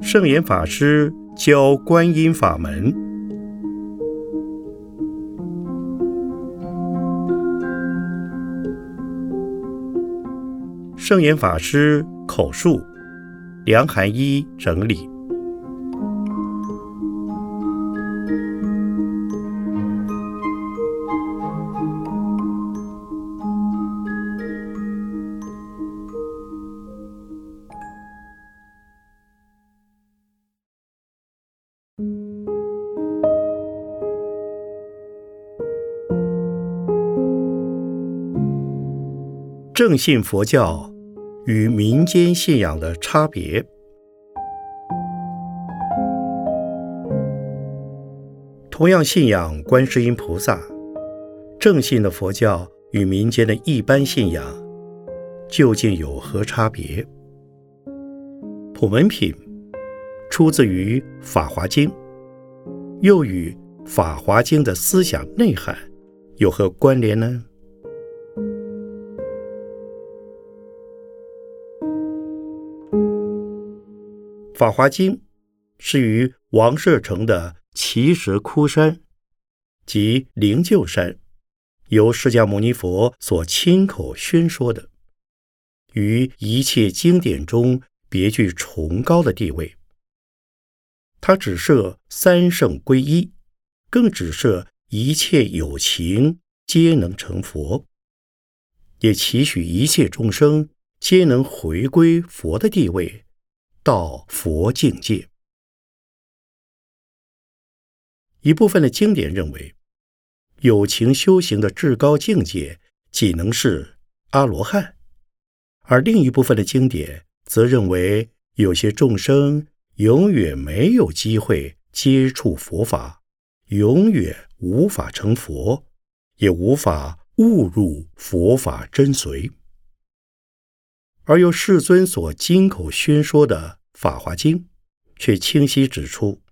圣严法师教观音法门。圣严法师口述，梁寒一整理。正信佛教与民间信仰的差别。同样信仰观世音菩萨，正信的佛教与民间的一般信仰究竟有何差别？普门品出自于《法华经》，又与《法华经》的思想内涵有何关联呢？《法华经》是于王舍城的奇石窟山及灵鹫山，由释迦牟尼佛所亲口宣说的，于一切经典中别具崇高的地位。它只设三圣归一，更只设一切有情皆能成佛，也期许一切众生皆能回归佛的地位。到佛境界，一部分的经典认为，有情修行的至高境界仅能是阿罗汉；而另一部分的经典则认为，有些众生永远没有机会接触佛法，永远无法成佛，也无法误入佛法真髓。而由世尊所经口宣说的《法华经》，却清晰指出，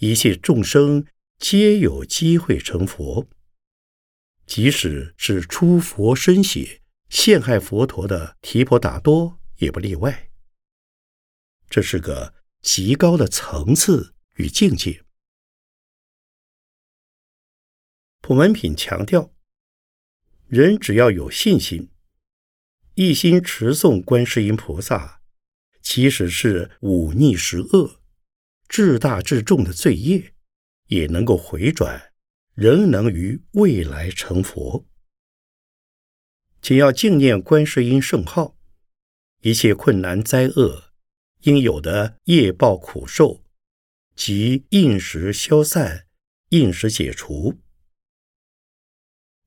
一切众生皆有机会成佛，即使是出佛身血陷害佛陀的提婆达多也不例外。这是个极高的层次与境界。普门品强调，人只要有信心。一心持诵观世音菩萨，即使是忤逆十恶、至大至重的罪业，也能够回转，仍能于未来成佛。仅要敬念观世音圣号，一切困难灾厄应有的业报苦受，即应时消散，应时解除。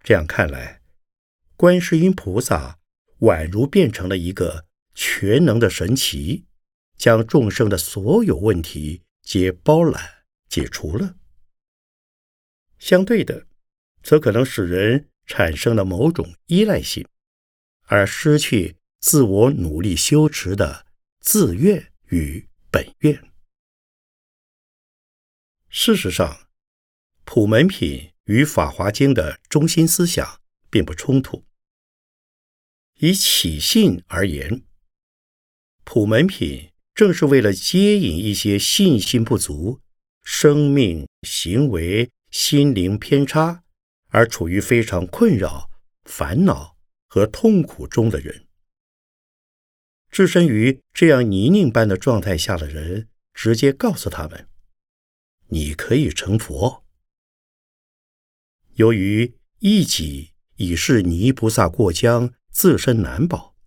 这样看来，观世音菩萨。宛如变成了一个全能的神奇，将众生的所有问题皆包揽解除了。相对的，则可能使人产生了某种依赖性，而失去自我努力修持的自愿与本愿。事实上，普门品与法华经的中心思想并不冲突。以起信而言，普门品正是为了接引一些信心不足、生命、行为、心灵偏差而处于非常困扰、烦恼和痛苦中的人。置身于这样泥泞般的状态下的人，直接告诉他们：“你可以成佛。”由于一己已是泥菩萨过江。自身难保，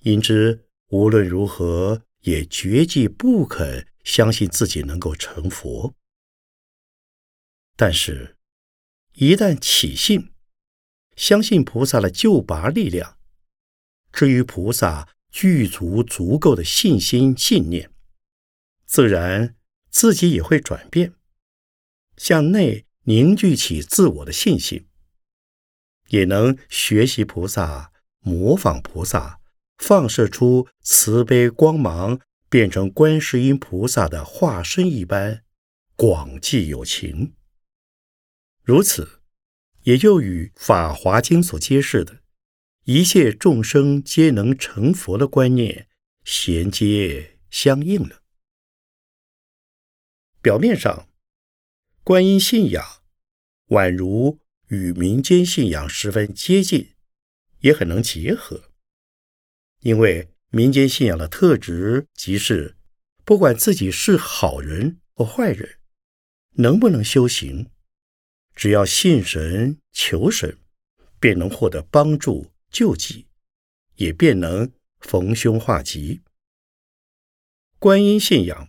因之无论如何也绝计不肯相信自己能够成佛。但是，一旦起信，相信菩萨的救拔力量，至于菩萨具足足够的信心信念，自然自己也会转变，向内凝聚起自我的信心。也能学习菩萨，模仿菩萨，放射出慈悲光芒，变成观世音菩萨的化身一般，广济有情。如此，也就与《法华经》所揭示的，一切众生皆能成佛的观念衔接相应了。表面上，观音信仰宛如与民间信仰十分接近，也很能结合。因为民间信仰的特质即是，不管自己是好人或坏人，能不能修行，只要信神求神，便能获得帮助救济，也便能逢凶化吉。观音信仰。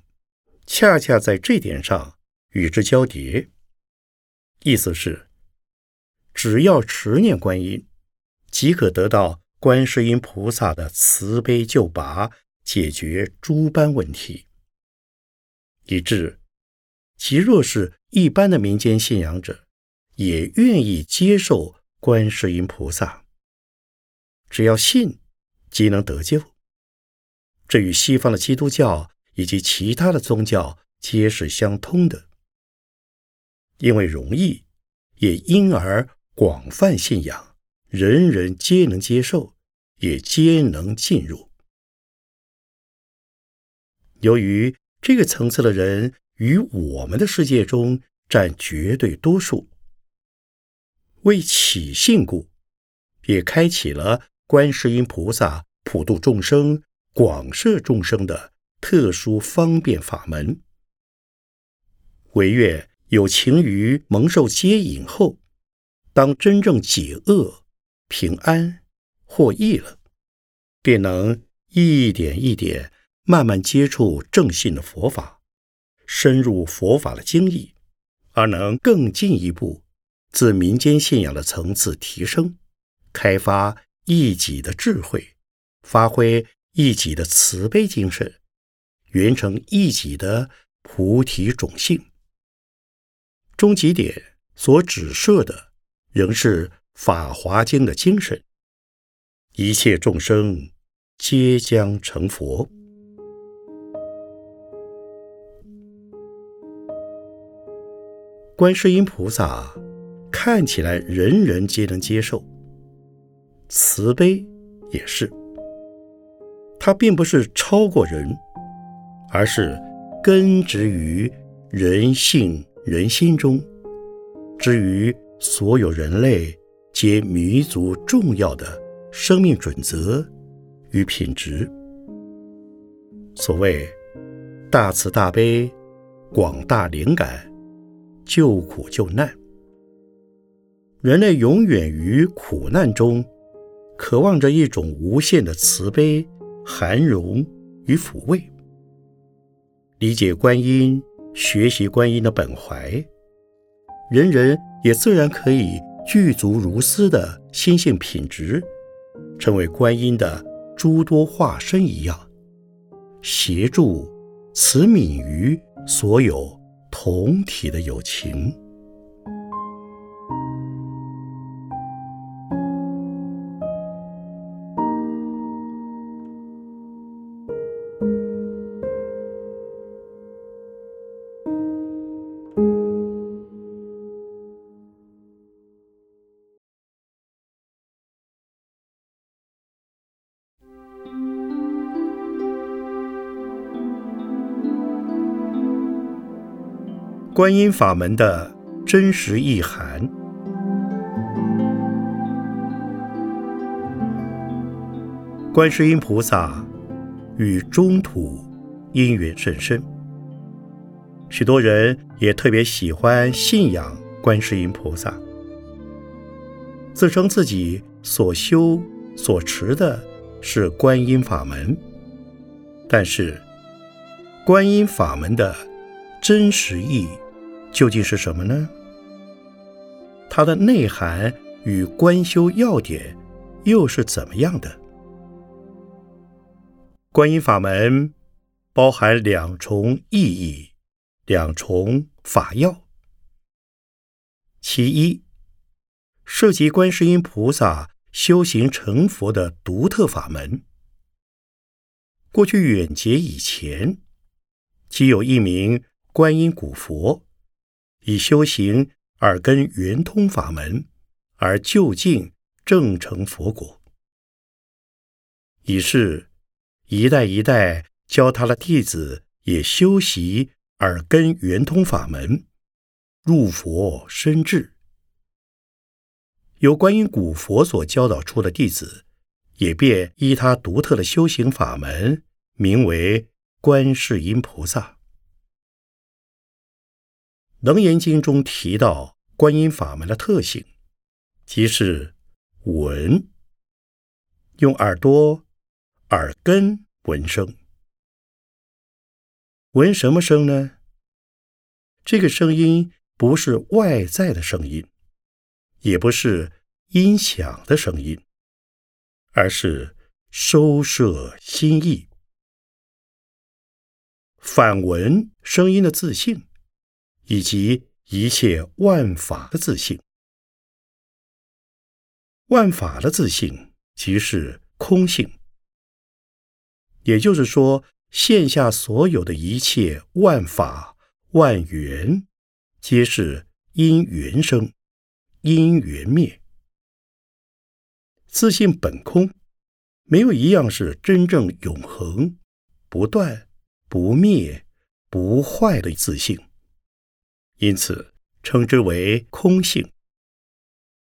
恰恰在这点上与之交叠，意思是，只要持念观音，即可得到观世音菩萨的慈悲救拔，解决诸般问题。以致，即若是一般的民间信仰者，也愿意接受观世音菩萨。只要信，即能得救。这与西方的基督教。以及其他的宗教皆是相通的，因为容易，也因而广泛信仰，人人皆能接受，也皆能进入。由于这个层次的人与我们的世界中占绝对多数，为起信故，也开启了观世音菩萨普度众生、广摄众生的。特殊方便法门，唯愿有情于蒙受接引后，当真正解厄、平安、获益了，便能一点一点慢慢接触正信的佛法，深入佛法的经义，而能更进一步自民间信仰的层次提升，开发一己的智慧，发挥一己的慈悲精神。圆成一己的菩提种性，终极点所指涉的仍是《法华经》的精神：一切众生皆将成佛。观世音菩萨看起来人人皆能接受，慈悲也是，他并不是超过人。而是根植于人性人心中，之于所有人类皆弥足重要的生命准则与品质。所谓大慈大悲、广大灵感、救苦救难，人类永远于苦难中，渴望着一种无限的慈悲、涵容与抚慰。理解观音，学习观音的本怀，人人也自然可以具足如斯的心性品质，成为观音的诸多化身一样，协助慈悯于所有同体的友情。观音法门的真实意涵。观世音菩萨与中土因缘甚深，许多人也特别喜欢信仰观世音菩萨，自称自己所修所持的是观音法门。但是，观音法门的真实意。究竟是什么呢？它的内涵与观修要点又是怎么样的？观音法门包含两重意义，两重法要。其一，涉及观世音菩萨修行成佛的独特法门。过去远劫以前，即有一名观音古佛。以修行耳根圆通法门而就近正成佛果，以是一代一代教他的弟子也修习耳根圆通法门，入佛深智。有观音古佛所教导出的弟子，也便依他独特的修行法门，名为观世音菩萨。楞严经中提到观音法门的特性，即是闻，用耳朵、耳根闻声。闻什么声呢？这个声音不是外在的声音。也不是音响的声音，而是收摄心意，反闻声音的自信，以及一切万法的自性。万法的自性即是空性，也就是说，现下所有的一切万法万缘，皆是因缘生。因缘灭，自性本空，没有一样是真正永恒、不断、不灭、不坏的自性，因此称之为空性。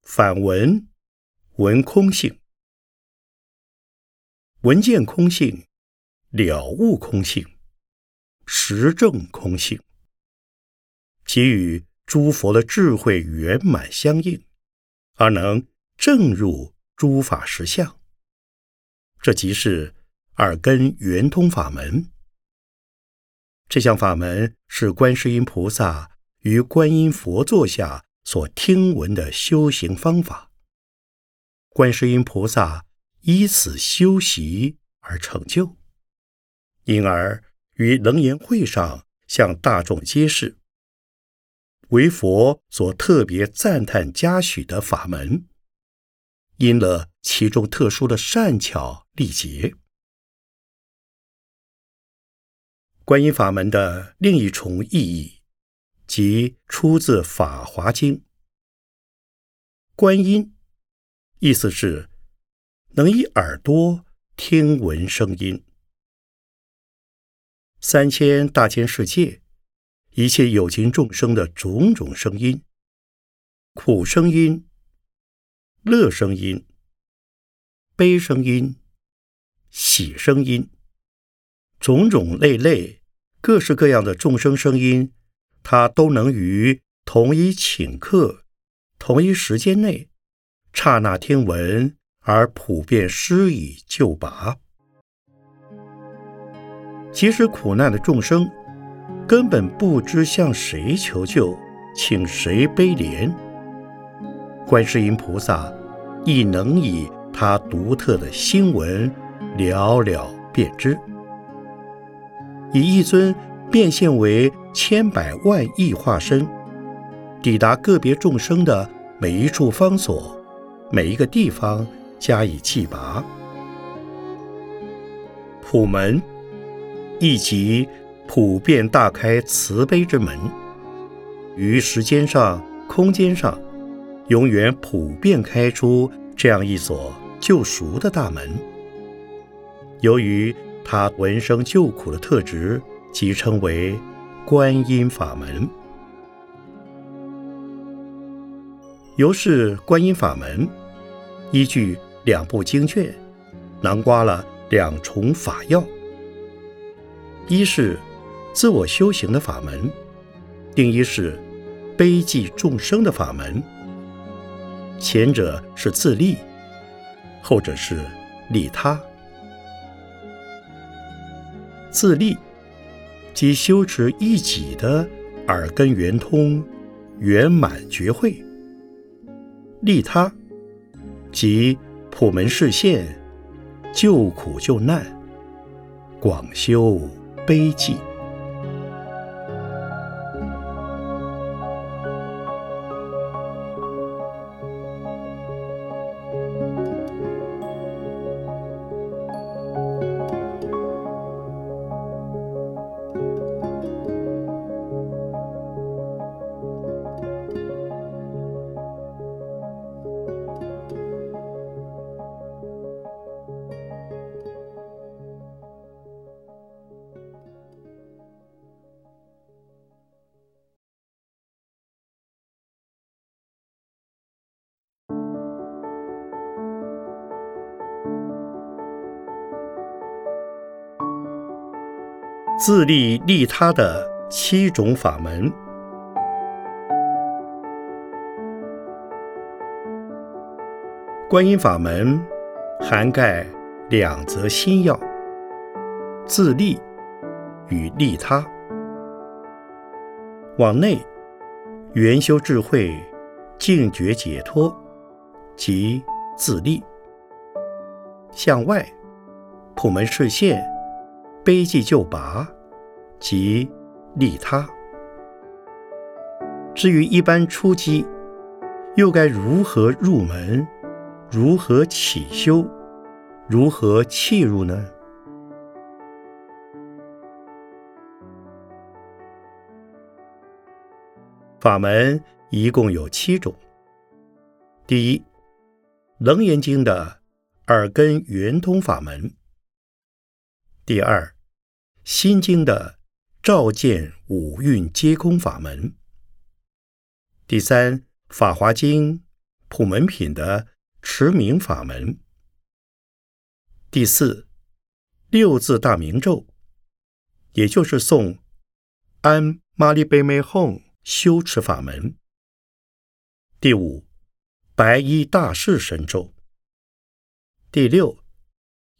反闻闻空性，闻见空性，了悟空性，实证空性，其与。诸佛的智慧圆满相应，而能正入诸法实相，这即是耳根圆通法门。这项法门是观世音菩萨于观音佛座下所听闻的修行方法。观世音菩萨依此修习而成就，因而于楞严会上向大众揭示。为佛所特别赞叹嘉许的法门，因了其中特殊的善巧力捷。观音法门的另一重意义，即出自《法华经》。观音，意思是能以耳朵听闻声音，三千大千世界。一切有情众生的种种声音，苦声音、乐声音、悲声音、喜声音，种种类类、各式各样的众生声音，他都能于同一顷刻、同一时间内，刹那听闻而普遍施以救拔。即使苦难的众生。根本不知向谁求救，请谁悲怜。观世音菩萨亦能以他独特的心闻了了便知，以一尊变现为千百万亿化身，抵达个别众生的每一处方所、每一个地方加以祭拔。普门，亦即。普遍大开慈悲之门，于时间上、空间上，永远普遍开出这样一所救赎的大门。由于他闻声救苦的特质，即称为观音法门。由是观音法门，依据两部经卷，囊括了两重法要，一是。自我修行的法门，定一是悲济众生的法门。前者是自利，后者是利他。自利即修持一己的耳根圆通、圆满觉慧；利他即普门示现、救苦救难、广修悲济。自利利他的七种法门。观音法门涵盖两则心要：自利与利他。往内圆修智慧，净觉解脱，即自利；向外普门示现，悲济救拔，即利他。至于一般初机，又该如何入门？如何起修？如何弃入呢？法门一共有七种。第一，《楞严经》的耳根圆通法门；第二，《心经》的照见五蕴皆空法门；第三，《法华经》普门品的。持名法门，第四六字大明咒，也就是诵安玛利贝美吽修持法门。第五白衣大士神咒。第六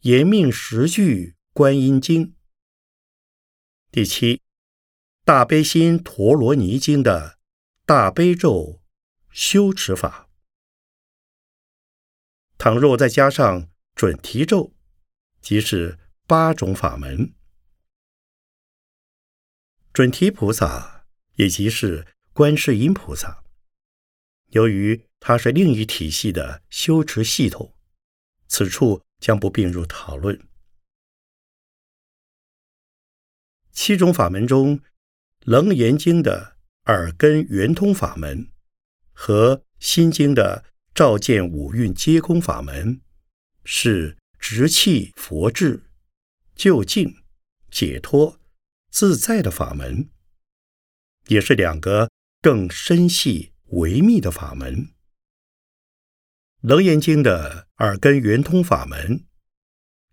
延命十句观音经。第七大悲心陀罗尼经的大悲咒修持法。倘若再加上准提咒，即是八种法门。准提菩萨也即是观世音菩萨，由于它是另一体系的修持系统，此处将不并入讨论。七种法门中，《楞严经》的耳根圆通法门和《心经》的。照见五蕴皆空法门，是直气佛智、就近解脱自在的法门，也是两个更深细微密的法门。《楞严经》的耳根圆通法门，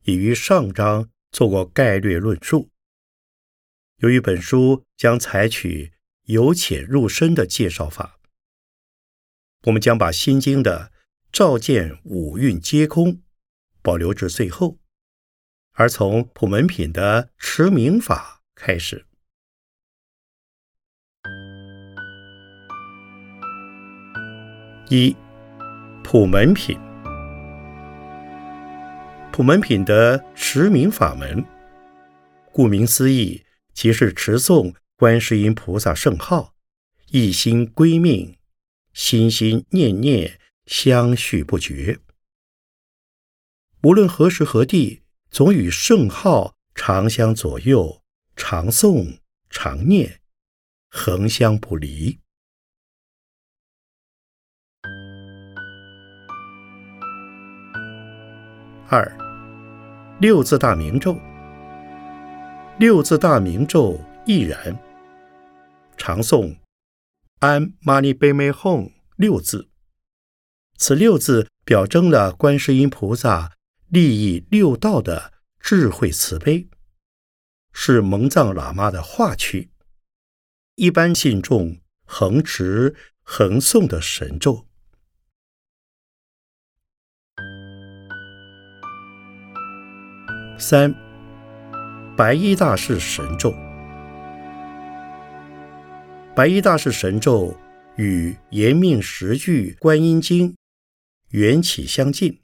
已于上章做过概略论述。由于本书将采取由浅入深的介绍法。我们将把《心经》的“照见五蕴皆空”保留至最后，而从普门品的持名法开始。一、普门品。普门品的持名法门，顾名思义，即是持诵观世音菩萨圣号，一心归命。心心念念相续不绝，无论何时何地，总与圣号常相左右，常诵常念，恒相不离。二六字大明咒，六字大明咒亦然，常诵。安玛尼贝美吽六字，此六字表征了观世音菩萨利益六道的智慧慈悲，是蒙藏喇嘛的化区。一般信众恒持恒诵的神咒。三白衣大士神咒。白衣大士神咒与延命十句观音经缘起相近，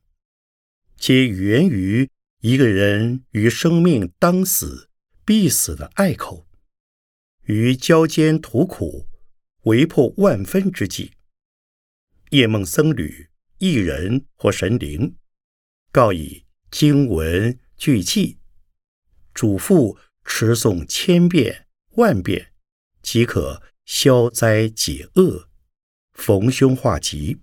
皆源于一个人于生命当死必死的隘口，于交煎途苦、为迫万分之际，夜梦僧侣、一人或神灵，告以经文句记，嘱咐持诵千遍万遍，即可。消灾解厄，逢凶化吉。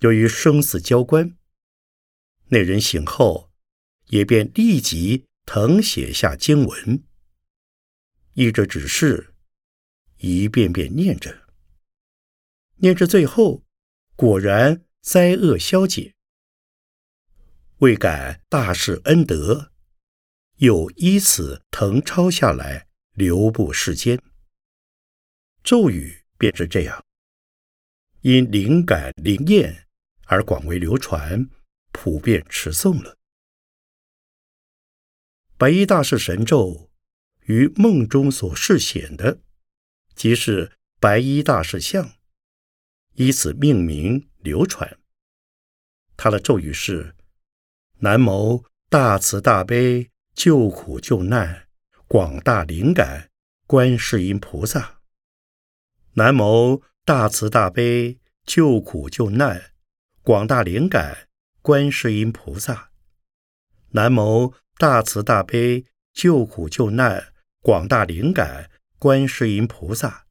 由于生死交关，那人醒后也便立即誊写下经文，依着指示一遍遍念着，念至最后，果然灾厄消解。未感大事恩德，又依此誊抄下来，流布世间。咒语便是这样，因灵感灵验而广为流传，普遍持诵了。白衣大士神咒于梦中所示显的，即是白衣大士像，以此命名流传。他的咒语是：南无大慈大悲救苦救难广大灵感观世音菩萨。南无大慈大悲救苦救难广大灵感观世音菩萨。南无大慈大悲救苦救难广大灵感观世音菩萨。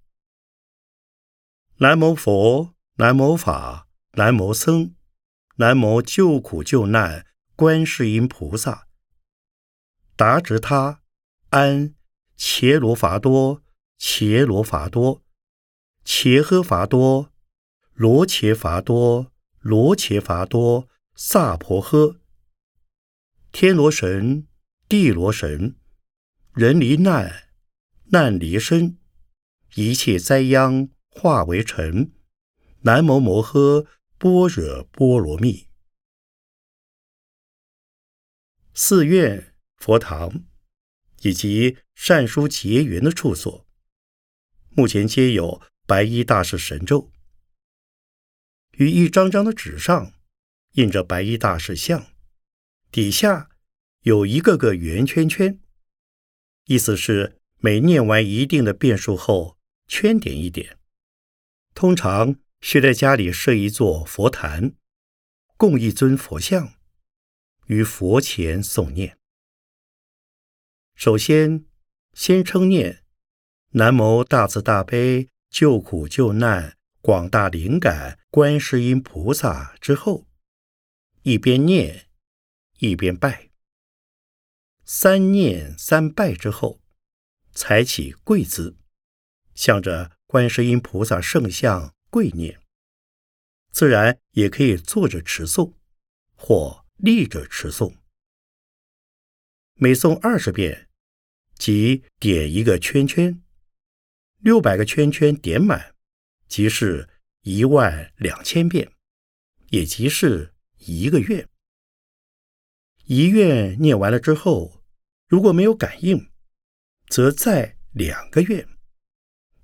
南无佛，南无法，南无僧，南无救苦救难观世音菩萨。达直他安伽罗伐多，伽罗伐多。切诃伐多，罗切伐多，罗切伐多，萨婆诃。天罗神，地罗神，人离难，难离身，一切灾殃化为尘。南摩摩诃般若波罗蜜。寺院、佛堂以及善书结缘的处所，目前皆有。白衣大士神咒，于一张张的纸上印着白衣大士像，底下有一个个圆圈圈，意思是每念完一定的遍数后，圈点一点。通常需在家里设一座佛坛，供一尊佛像，于佛前诵念。首先，先称念南无大慈大悲。救苦救难广大灵感观世音菩萨之后，一边念一边拜。三念三拜之后，才起跪姿，向着观世音菩萨圣像跪念。自然也可以坐着持诵，或立着持诵。每诵二十遍，即点一个圈圈。六百个圈圈点满，即是一万两千遍，也即是一个月。一愿念完了之后，如果没有感应，则再两个月，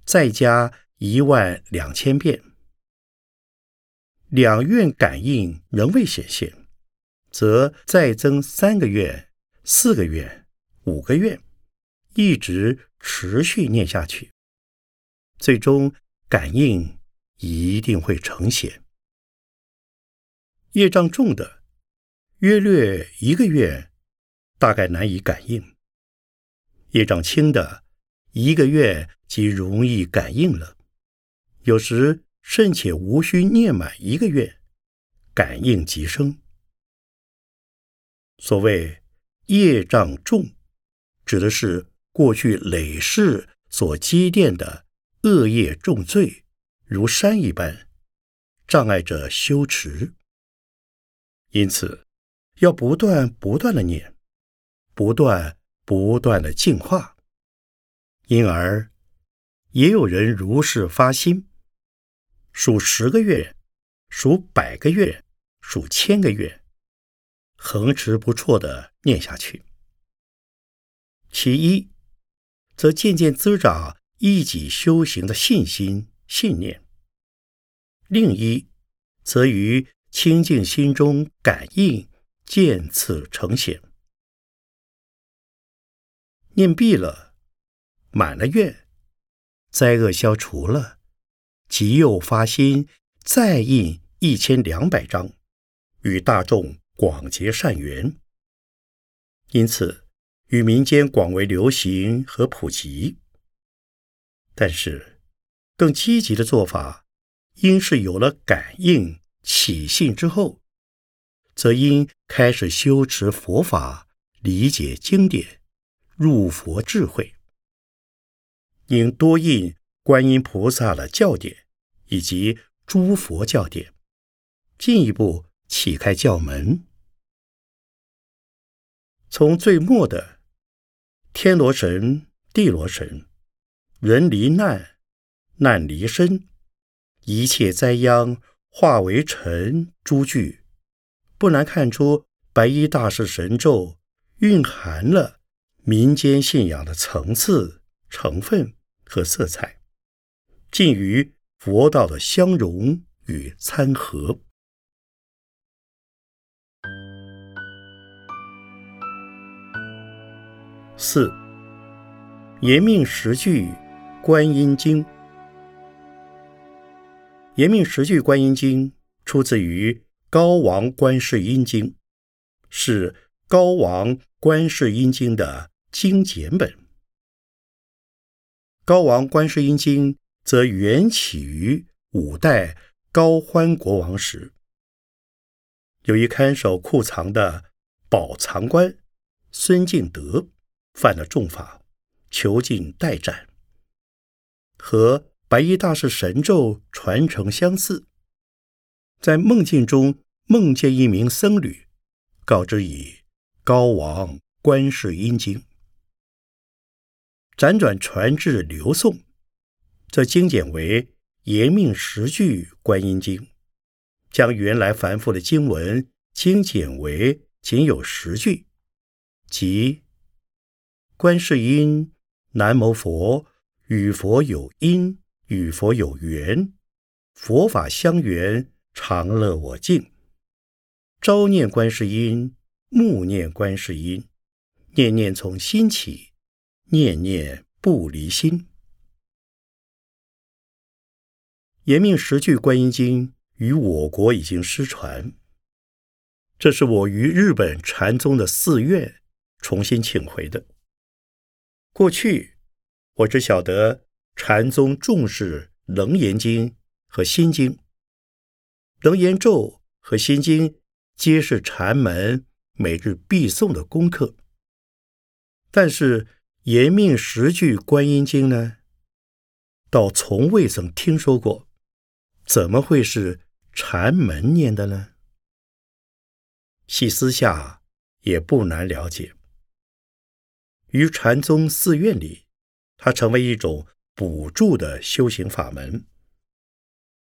再加一万两千遍。两愿感应仍未显现，则再增三个月、四个月、五个月，一直持续念下去。最终感应一定会成现。业障重的，约略一个月，大概难以感应；业障轻的，一个月即容易感应了。有时甚且无需念满一个月，感应即生。所谓业障重，指的是过去累世所积淀的。恶业重罪如山一般，障碍着修持。因此，要不断不断的念，不断不断的净化。因而，也有人如是发心，数十个月，数百个月，数千个月，恒持不辍的念下去。其一，则渐渐滋长。一己修行的信心、信念；另一，则于清净心中感应渐次呈现。念毕了，满了愿，灾厄消除了，即又发心再印一千两百张，与大众广结善缘。因此，与民间广为流行和普及。但是，更积极的做法，应是有了感应起信之后，则应开始修持佛法，理解经典，入佛智慧。应多印观音菩萨的教典以及诸佛教典，进一步启开教门。从最末的天罗神、地罗神，人离难，难离身，一切灾殃化为尘，诸句不难看出，白衣大士神咒蕴含了民间信仰的层次、成分和色彩，近于佛道的相融与参合。四延命十句观音经，延命十句观音经出自于高王观世音经，是高王观世音经的精简本。高王观世音经则缘起于五代高欢国王时，有一看守库藏的宝藏官孙敬德。犯了重法，囚禁待斩，和白衣大士神咒传承相似。在梦境中梦见一名僧侣，告知以高王观世音经，辗转传至刘宋，则精简为延命十句观音经，将原来繁复的经文精简为仅有十句，即。观世音，南无佛，与佛有因，与佛有缘，佛法相缘，常乐我净。朝念观世音，暮念观世音，念念从心起，念念不离心。延命十句观音经于我国已经失传，这是我于日本禅宗的寺院重新请回的。过去，我只晓得禅宗重视《楞严经》和《心经》，《楞严咒》和《心经》皆是禅门每日必诵的功课。但是《延命十句观音经》呢，倒从未曾听说过，怎么会是禅门念的呢？细思下也不难了解。于禅宗寺院里，它成为一种补助的修行法门。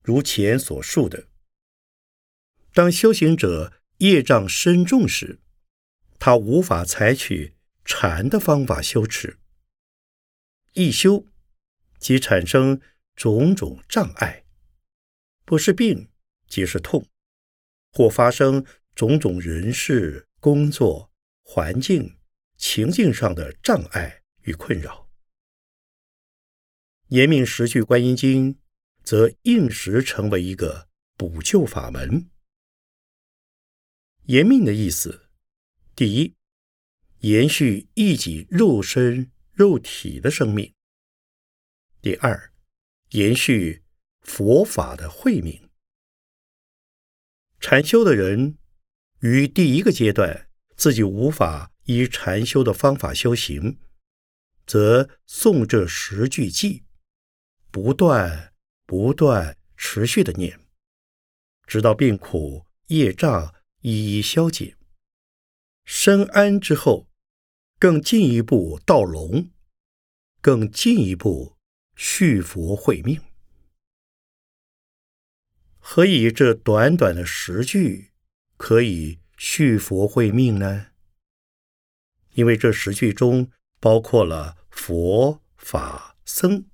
如前所述的，当修行者业障深重时，他无法采取禅的方法修持，一修即产生种种障碍，不是病即是痛，或发生种种人事、工作、环境。情境上的障碍与困扰，延命十句观音经则应时成为一个补救法门。延命的意思，第一，延续一己肉身肉体的生命；第二，延续佛法的慧命。禅修的人于第一个阶段自己无法。以禅修的方法修行，则诵这十句偈，不断、不断、持续的念，直到病苦业障一一消解，深安之后，更进一步道龙，更进一步续佛慧命。何以这短短的十句可以续佛慧命呢？因为这十句中包括了佛法僧，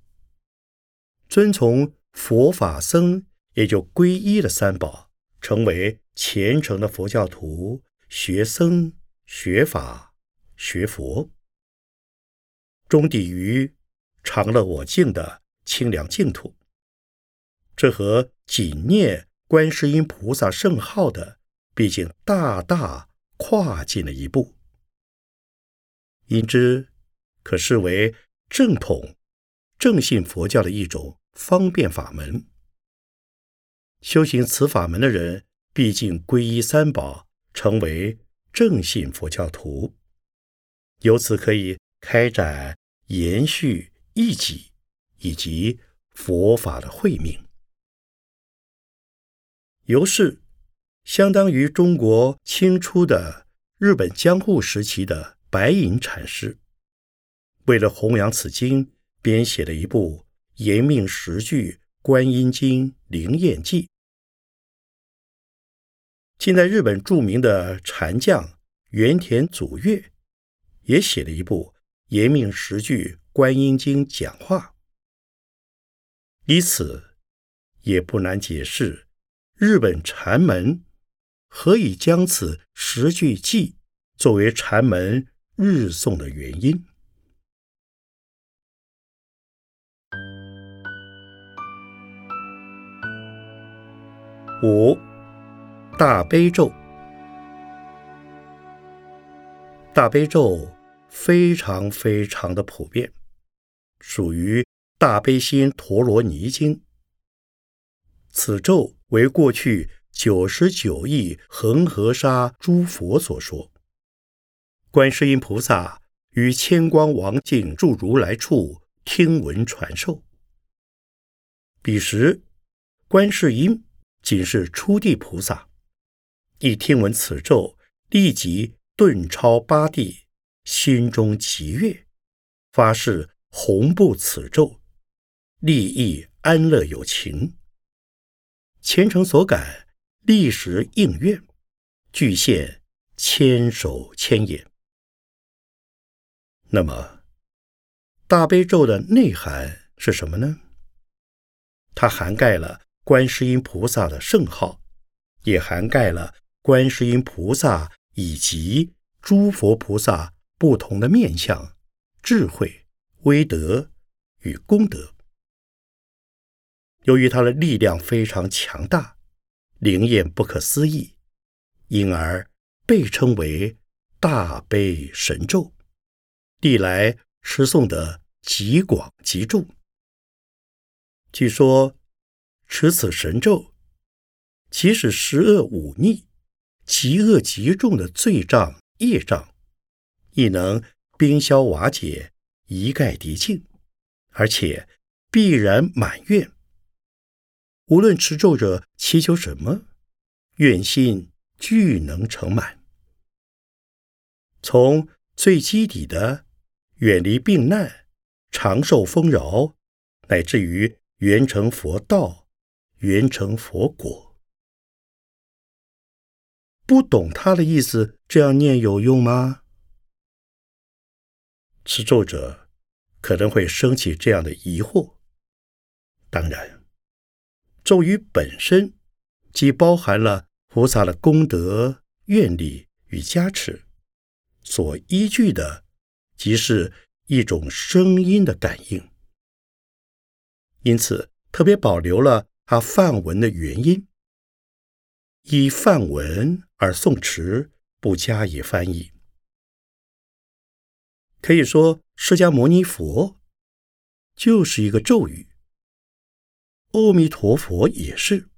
遵从佛法僧，也就皈依了三宝，成为虔诚的佛教徒，学僧学法学佛，终抵于常乐我净的清凉净土。这和谨念观世音菩萨圣号的，毕竟大大跨进了一步。因之，可视为正统正信佛教的一种方便法门。修行此法门的人，毕竟皈依三宝，成为正信佛教徒，由此可以开展延续义己以及佛法的慧命。由是，相当于中国清初的日本江户时期的。白隐禅师为了弘扬此经，编写了一部《延命十句观音经灵验记》。近代日本著名的禅将原田祖月也写了一部《延命十句观音经讲话》。以此，也不难解释日本禅门何以将此十句记作为禅门日诵的原因。五。大悲咒，大悲咒非常非常的普遍，属于大悲心陀罗尼经。此咒为过去九十九亿恒河沙诸佛所说，观世音菩萨于千光王境住如来处听闻传授。彼时，观世音仅是初地菩萨。一听闻此咒，立即顿超八地，心中极悦，发誓弘布此咒，利益安乐有情。虔诚所感，立时应愿，具现千手千眼。那么，大悲咒的内涵是什么呢？它涵盖了观世音菩萨的圣号，也涵盖了。观世音菩萨以及诸佛菩萨不同的面相、智慧、威德与功德，由于它的力量非常强大、灵验不可思议，因而被称为大悲神咒，历来持诵的极广极重。据说持此神咒，即使十恶五逆。极恶极重的罪障业障，亦能冰消瓦解、一概涤净，而且必然满愿。无论持咒者祈求什么，愿心俱能成满。从最基底的远离病难、长寿丰饶，乃至于圆成佛道、圆成佛果。不懂他的意思，这样念有用吗？持咒者可能会升起这样的疑惑。当然，咒语本身既包含了菩萨的功德、愿力与加持，所依据的即是一种声音的感应，因此特别保留了它梵文的原因。以梵文而诵持，不加以翻译。可以说，释迦牟尼佛就是一个咒语，阿弥陀佛也是，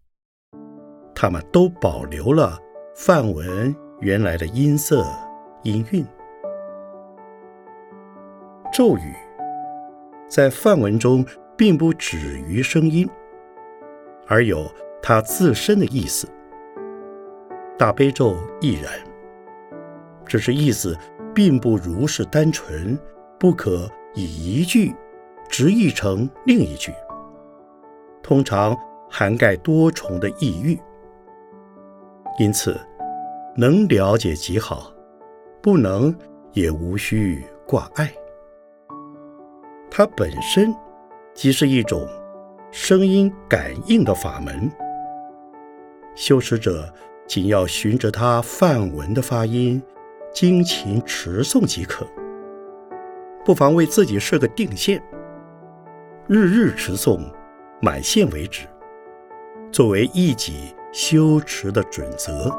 他们都保留了梵文原来的音色、音韵。咒语在梵文中并不止于声音，而有它自身的意思。大悲咒亦然，只是意思并不如是单纯，不可以一句直译成另一句，通常涵盖多重的意喻。因此，能了解极好，不能也无需挂碍。它本身即是一种声音感应的法门，修持者。仅要循着它梵文的发音，精勤持诵即可。不妨为自己设个定线，日日持诵，满线为止，作为一己修持的准则。